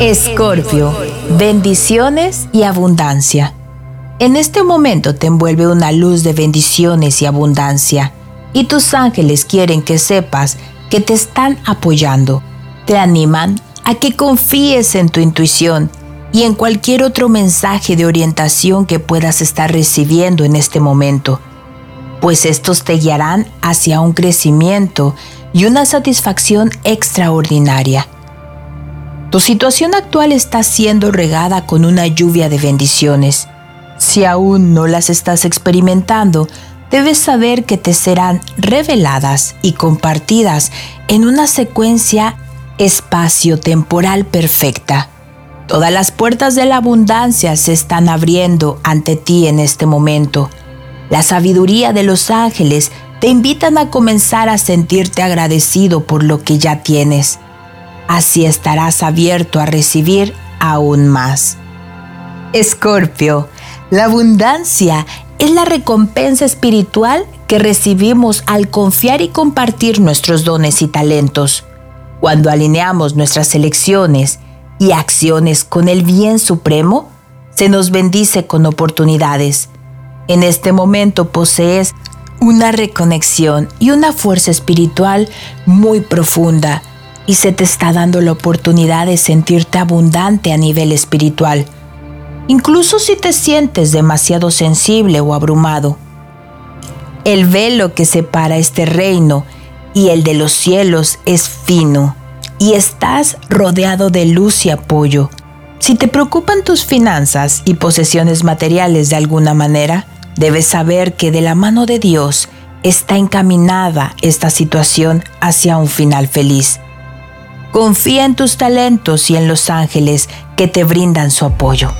Escorpio, bendiciones y abundancia. En este momento te envuelve una luz de bendiciones y abundancia, y tus ángeles quieren que sepas que te están apoyando. Te animan a que confíes en tu intuición y en cualquier otro mensaje de orientación que puedas estar recibiendo en este momento, pues estos te guiarán hacia un crecimiento y una satisfacción extraordinaria. Tu situación actual está siendo regada con una lluvia de bendiciones. Si aún no las estás experimentando, debes saber que te serán reveladas y compartidas en una secuencia espacio-temporal perfecta. Todas las puertas de la abundancia se están abriendo ante ti en este momento. La sabiduría de los ángeles te invitan a comenzar a sentirte agradecido por lo que ya tienes así estarás abierto a recibir aún más. Escorpio, la abundancia es la recompensa espiritual que recibimos al confiar y compartir nuestros dones y talentos. Cuando alineamos nuestras elecciones y acciones con el bien supremo, se nos bendice con oportunidades. En este momento posees una reconexión y una fuerza espiritual muy profunda y se te está dando la oportunidad de sentirte abundante a nivel espiritual, incluso si te sientes demasiado sensible o abrumado. El velo que separa este reino y el de los cielos es fino y estás rodeado de luz y apoyo. Si te preocupan tus finanzas y posesiones materiales de alguna manera, debes saber que de la mano de Dios está encaminada esta situación hacia un final feliz. Confía en tus talentos y en los ángeles que te brindan su apoyo.